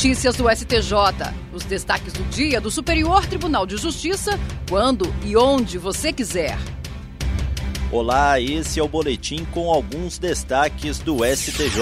Notícias do STJ. Os destaques do dia do Superior Tribunal de Justiça, quando e onde você quiser. Olá, esse é o boletim com alguns destaques do STJ.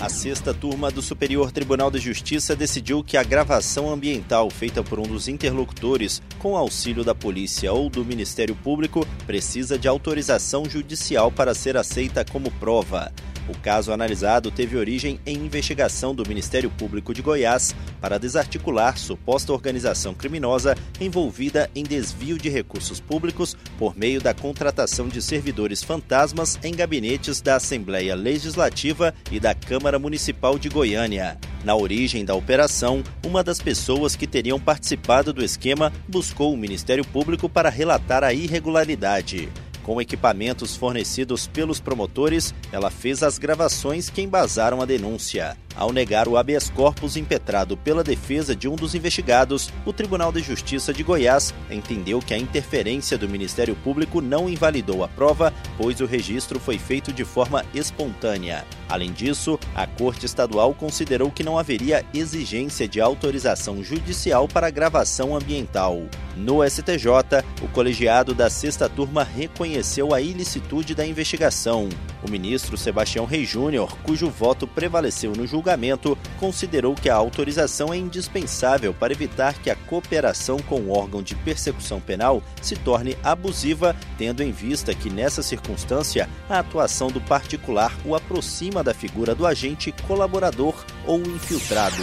A sexta turma do Superior Tribunal de Justiça decidiu que a gravação ambiental feita por um dos interlocutores com auxílio da polícia ou do Ministério Público precisa de autorização judicial para ser aceita como prova. O caso analisado teve origem em investigação do Ministério Público de Goiás para desarticular suposta organização criminosa envolvida em desvio de recursos públicos por meio da contratação de servidores fantasmas em gabinetes da Assembleia Legislativa e da Câmara Municipal de Goiânia. Na origem da operação, uma das pessoas que teriam participado do esquema buscou o Ministério Público para relatar a irregularidade. Com equipamentos fornecidos pelos promotores, ela fez as gravações que embasaram a denúncia. Ao negar o habeas corpus impetrado pela defesa de um dos investigados, o Tribunal de Justiça de Goiás entendeu que a interferência do Ministério Público não invalidou a prova, pois o registro foi feito de forma espontânea. Além disso, a Corte Estadual considerou que não haveria exigência de autorização judicial para gravação ambiental. No STJ, o colegiado da sexta turma reconheceu a ilicitude da investigação. O ministro Sebastião Rei Júnior, cujo voto prevaleceu no julgamento, considerou que a autorização é indispensável para evitar que a cooperação com o órgão de persecução penal se torne abusiva, tendo em vista que, nessa circunstância, a atuação do particular o aproxima da figura do agente colaborador ou infiltrado.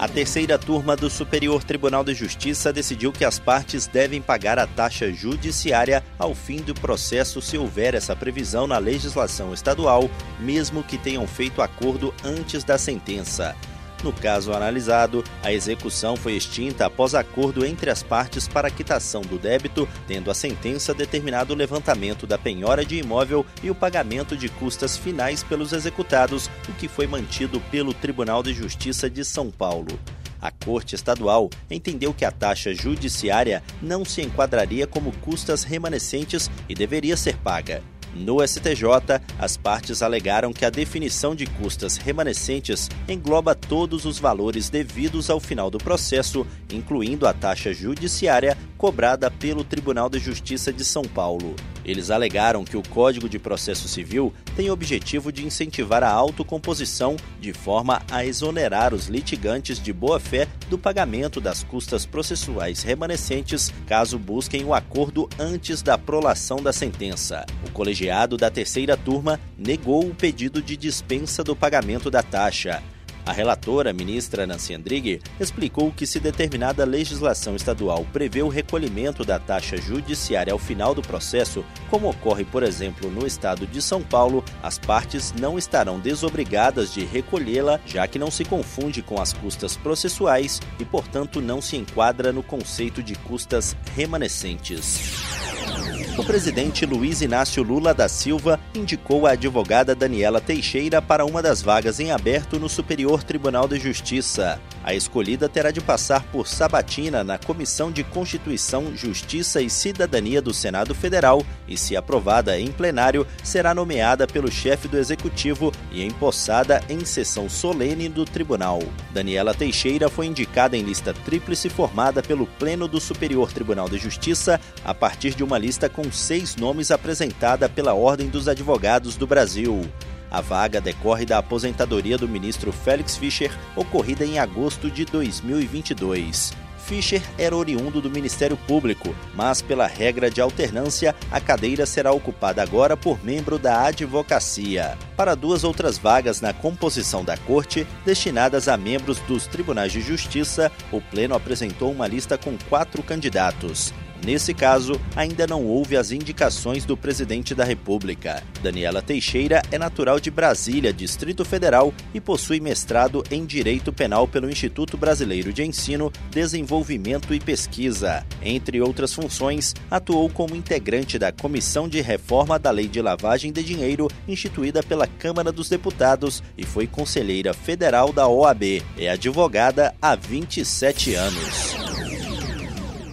A terceira turma do Superior Tribunal de Justiça decidiu que as partes devem pagar a taxa judiciária ao fim do processo se houver essa previsão na legislação estadual, mesmo que tenham feito acordo antes da sentença. No caso analisado, a execução foi extinta após acordo entre as partes para quitação do débito, tendo a sentença determinado o levantamento da penhora de imóvel e o pagamento de custas finais pelos executados, o que foi mantido pelo Tribunal de Justiça de São Paulo. A Corte Estadual entendeu que a taxa judiciária não se enquadraria como custas remanescentes e deveria ser paga. No STJ, as partes alegaram que a definição de custas remanescentes engloba todos os valores devidos ao final do processo, incluindo a taxa judiciária cobrada pelo Tribunal de Justiça de São Paulo. Eles alegaram que o Código de Processo Civil tem o objetivo de incentivar a autocomposição de forma a exonerar os litigantes de boa-fé do pagamento das custas processuais remanescentes caso busquem o acordo antes da prolação da sentença. O colegiado da terceira turma negou o pedido de dispensa do pagamento da taxa. A relatora, ministra Nancy Andrighi, explicou que se determinada legislação estadual prevê o recolhimento da taxa judiciária ao final do processo, como ocorre, por exemplo, no estado de São Paulo, as partes não estarão desobrigadas de recolhê-la, já que não se confunde com as custas processuais e, portanto, não se enquadra no conceito de custas remanescentes. O presidente Luiz Inácio Lula da Silva indicou a advogada Daniela Teixeira para uma das vagas em aberto no Superior Tribunal de Justiça. A escolhida terá de passar por sabatina na Comissão de Constituição, Justiça e Cidadania do Senado Federal e, se aprovada em plenário, será nomeada pelo chefe do Executivo e empossada em sessão solene do Tribunal. Daniela Teixeira foi indicada em lista tríplice formada pelo Pleno do Superior Tribunal de Justiça a partir de uma lista com seis nomes apresentada pela Ordem dos Advogados do Brasil. A vaga decorre da aposentadoria do ministro Félix Fischer, ocorrida em agosto de 2022. Fischer era oriundo do Ministério Público, mas pela regra de alternância, a cadeira será ocupada agora por membro da advocacia. Para duas outras vagas na composição da corte, destinadas a membros dos tribunais de justiça, o Pleno apresentou uma lista com quatro candidatos. Nesse caso, ainda não houve as indicações do presidente da República. Daniela Teixeira é natural de Brasília, Distrito Federal, e possui mestrado em Direito Penal pelo Instituto Brasileiro de Ensino, Desenvolvimento e Pesquisa. Entre outras funções, atuou como integrante da Comissão de Reforma da Lei de Lavagem de Dinheiro, instituída pela Câmara dos Deputados, e foi conselheira federal da OAB. É advogada há 27 anos.